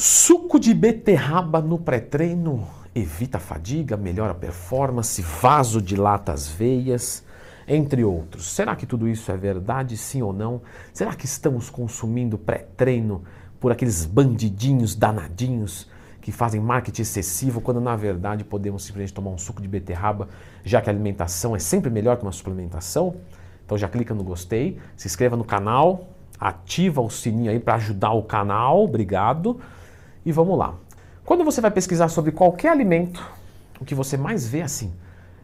Suco de beterraba no pré-treino evita fadiga, melhora a performance, vasodilata as veias, entre outros. Será que tudo isso é verdade, sim ou não? Será que estamos consumindo pré-treino por aqueles bandidinhos danadinhos que fazem marketing excessivo, quando na verdade podemos simplesmente tomar um suco de beterraba, já que a alimentação é sempre melhor que uma suplementação? Então já clica no gostei, se inscreva no canal, ativa o sininho aí para ajudar o canal, obrigado. E vamos lá. Quando você vai pesquisar sobre qualquer alimento, o que você mais vê é assim,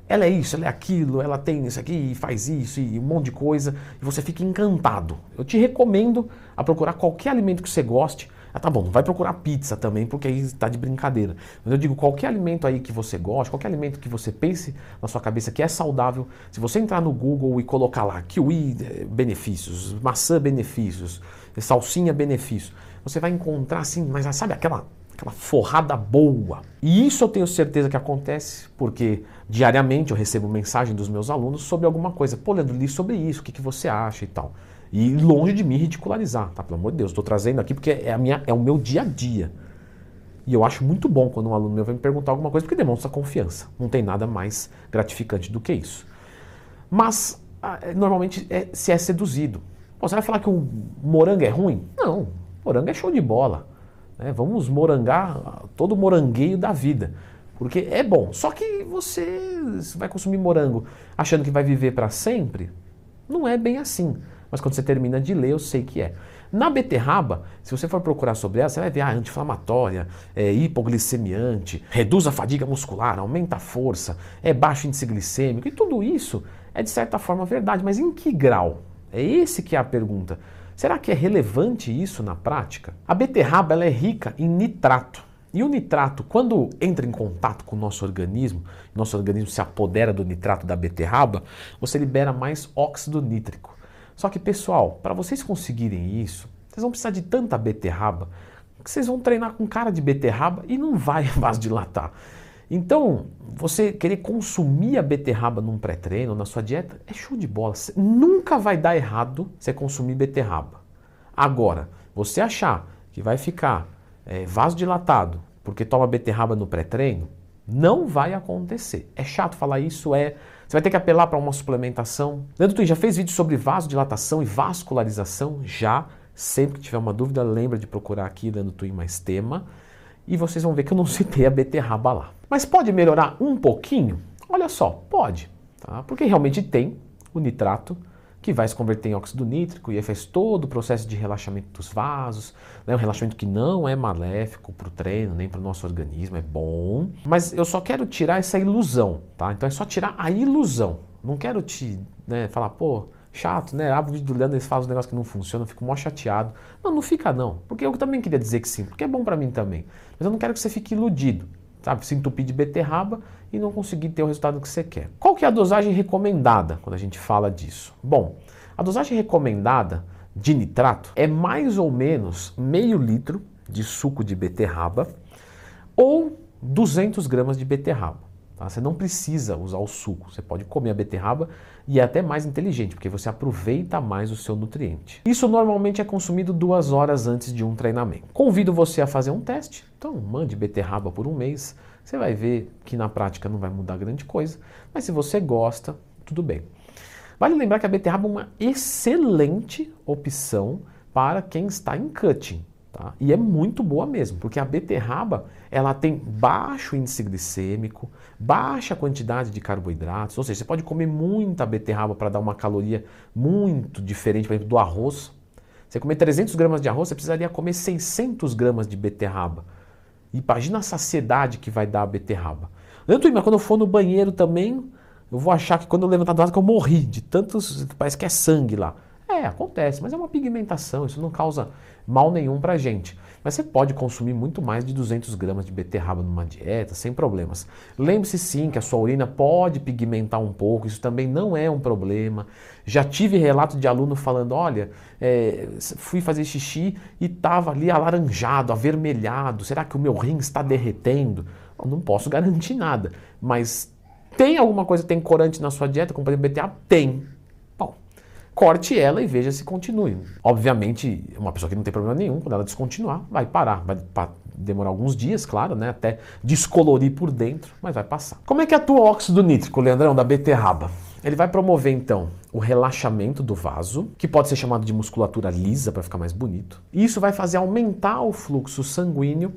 ela é isso, ela é aquilo, ela tem isso aqui, faz isso e um monte de coisa, e você fica encantado. Eu te recomendo a procurar qualquer alimento que você goste. Ah, tá bom, vai procurar pizza também, porque aí está de brincadeira. Mas eu digo qualquer alimento aí que você goste, qualquer alimento que você pense na sua cabeça que é saudável, se você entrar no Google e colocar lá kiwi eh, benefícios, maçã benefícios, salsinha benefícios, você vai encontrar assim, mas sabe aquela, aquela forrada boa. E isso eu tenho certeza que acontece porque diariamente eu recebo mensagem dos meus alunos sobre alguma coisa. Pô, Leandro, li sobre isso, o que, que você acha e tal. E longe de me ridicularizar, tá? Pelo amor de Deus, estou trazendo aqui porque é, a minha, é o meu dia a dia. E eu acho muito bom quando um aluno meu vem me perguntar alguma coisa, porque demonstra confiança. Não tem nada mais gratificante do que isso. Mas, ah, é, normalmente, é, se é seduzido. Pô, você vai falar que o morango é ruim? Não, Morango é show de bola. Né? Vamos morangar todo o morangueio da vida. Porque é bom. Só que você vai consumir morango achando que vai viver para sempre? Não é bem assim. Mas quando você termina de ler, eu sei que é. Na beterraba, se você for procurar sobre ela, você vai ver ah, anti-inflamatória, é hipoglicemiante, reduz a fadiga muscular, aumenta a força, é baixo índice glicêmico, e tudo isso é de certa forma verdade, mas em que grau? É esse que é a pergunta. Será que é relevante isso na prática? A beterraba ela é rica em nitrato. E o nitrato, quando entra em contato com o nosso organismo, nosso organismo se apodera do nitrato da beterraba, você libera mais óxido nítrico. Só que, pessoal, para vocês conseguirem isso, vocês vão precisar de tanta beterraba que vocês vão treinar com cara de beterraba e não vai vasodilatar. Então, você querer consumir a beterraba num pré-treino, na sua dieta, é show de bola. Nunca vai dar errado você consumir beterraba. Agora, você achar que vai ficar é, vasodilatado porque toma beterraba no pré-treino, não vai acontecer. É chato falar isso, é. Você vai ter que apelar para uma suplementação. Leandro Twin já fez vídeo sobre vasodilatação e vascularização? Já. Sempre que tiver uma dúvida, lembra de procurar aqui, Leandro Twin mais tema. E vocês vão ver que eu não citei a beterraba lá. Mas pode melhorar um pouquinho? Olha só, pode, tá? porque realmente tem o nitrato que vai se converter em óxido nítrico e aí faz todo o processo de relaxamento dos vasos, né? um relaxamento que não é maléfico para o treino, nem para o nosso organismo, é bom. Mas eu só quero tirar essa ilusão, tá? Então é só tirar a ilusão. Não quero te né, falar, pô, chato, né? Abre o vídeo do Leandro, eles fazem um negócio que não funciona, eu fico mó chateado. Não, não fica não, porque eu também queria dizer que sim, porque é bom para mim também. Mas eu não quero que você fique iludido sabe, se entupir de beterraba e não conseguir ter o resultado que você quer. Qual que é a dosagem recomendada quando a gente fala disso? Bom, a dosagem recomendada de nitrato é mais ou menos meio litro de suco de beterraba ou 200 gramas de beterraba. Tá? Você não precisa usar o suco, você pode comer a beterraba e é até mais inteligente, porque você aproveita mais o seu nutriente. Isso normalmente é consumido duas horas antes de um treinamento. Convido você a fazer um teste, então mande beterraba por um mês, você vai ver que na prática não vai mudar grande coisa, mas se você gosta, tudo bem. Vale lembrar que a beterraba é uma excelente opção para quem está em cutting. Tá? E é muito boa mesmo, porque a beterraba ela tem baixo índice glicêmico, baixa quantidade de carboidratos, ou seja, você pode comer muita beterraba para dar uma caloria muito diferente, por exemplo, do arroz. Você comer 300 gramas de arroz, você precisaria comer 600 gramas de beterraba. Imagina a saciedade que vai dar a beterraba. Tanto, mas quando eu for no banheiro também, eu vou achar que quando eu levantar do lado que eu morri, de tantos, parece que é sangue lá. É, acontece, mas é uma pigmentação, isso não causa mal nenhum para a gente. Mas você pode consumir muito mais de 200 gramas de beterraba numa dieta, sem problemas. Lembre-se sim que a sua urina pode pigmentar um pouco, isso também não é um problema. Já tive relato de aluno falando: olha, é, fui fazer xixi e estava ali alaranjado, avermelhado, será que o meu rim está derretendo? Eu não posso garantir nada, mas tem alguma coisa tem corante na sua dieta, como por exemplo BTA? Tem corte ela e veja se continue. Obviamente, uma pessoa que não tem problema nenhum, quando ela descontinuar, vai parar, vai demorar alguns dias, claro, né? Até descolorir por dentro, mas vai passar. Como é que atua o óxido nítrico, Leandrão, da beterraba? Ele vai promover então o relaxamento do vaso, que pode ser chamado de musculatura lisa para ficar mais bonito. E isso vai fazer aumentar o fluxo sanguíneo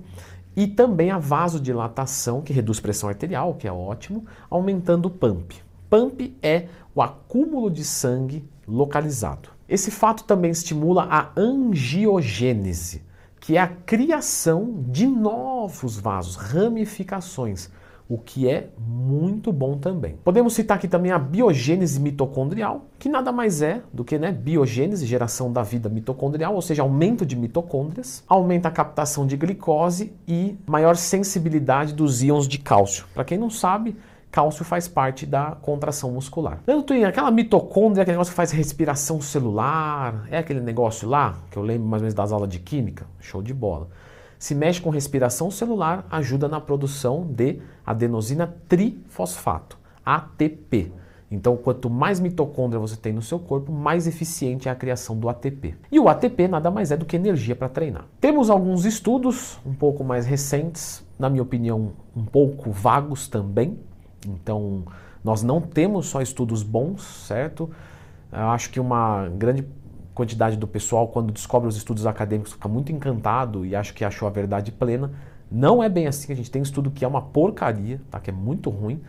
e também a vasodilatação, que reduz pressão arterial, que é ótimo, aumentando o pump. Pump é o acúmulo de sangue localizado. Esse fato também estimula a angiogênese, que é a criação de novos vasos, ramificações o que é muito bom também. Podemos citar aqui também a biogênese mitocondrial, que nada mais é do que né, biogênese, geração da vida mitocondrial, ou seja, aumento de mitocôndrias, aumenta a captação de glicose e maior sensibilidade dos íons de cálcio. Para quem não sabe, cálcio faz parte da contração muscular. Leandro Twin, aquela mitocôndria, aquele negócio que faz respiração celular, é aquele negócio lá, que eu lembro mais ou menos das aulas de química? Show de bola se mexe com respiração celular, ajuda na produção de adenosina trifosfato, ATP. Então, quanto mais mitocôndria você tem no seu corpo, mais eficiente é a criação do ATP. E o ATP nada mais é do que energia para treinar. Temos alguns estudos um pouco mais recentes, na minha opinião, um pouco vagos também. Então, nós não temos só estudos bons, certo? Eu acho que uma grande quantidade do pessoal, quando descobre os estudos acadêmicos, fica muito encantado e acha que achou a verdade plena. Não é bem assim, a gente tem estudo que é uma porcaria, tá? que é muito ruim.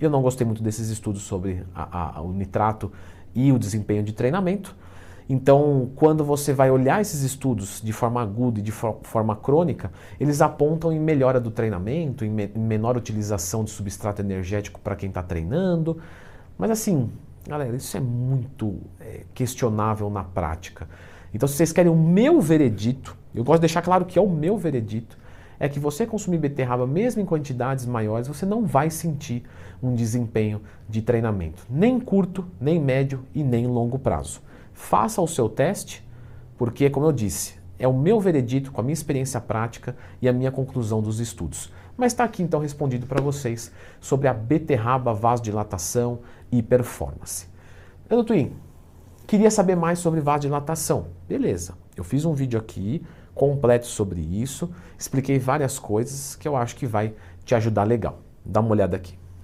Eu não gostei muito desses estudos sobre a, a, o nitrato e o desempenho de treinamento. Então, quando você vai olhar esses estudos de forma aguda e de for forma crônica, eles apontam em melhora do treinamento, em, me em menor utilização de substrato energético para quem está treinando. Mas assim, Galera, isso é muito é, questionável na prática. Então, se vocês querem o meu veredito, eu gosto de deixar claro que é o meu veredito, é que você consumir beterraba, mesmo em quantidades maiores, você não vai sentir um desempenho de treinamento, nem curto, nem médio e nem longo prazo. Faça o seu teste, porque, como eu disse, é o meu veredito com a minha experiência prática e a minha conclusão dos estudos. Mas está aqui então respondido para vocês sobre a beterraba vasodilatação e performance. Leandro Twin, queria saber mais sobre vasodilatação. Beleza, eu fiz um vídeo aqui completo sobre isso, expliquei várias coisas que eu acho que vai te ajudar legal. Dá uma olhada aqui.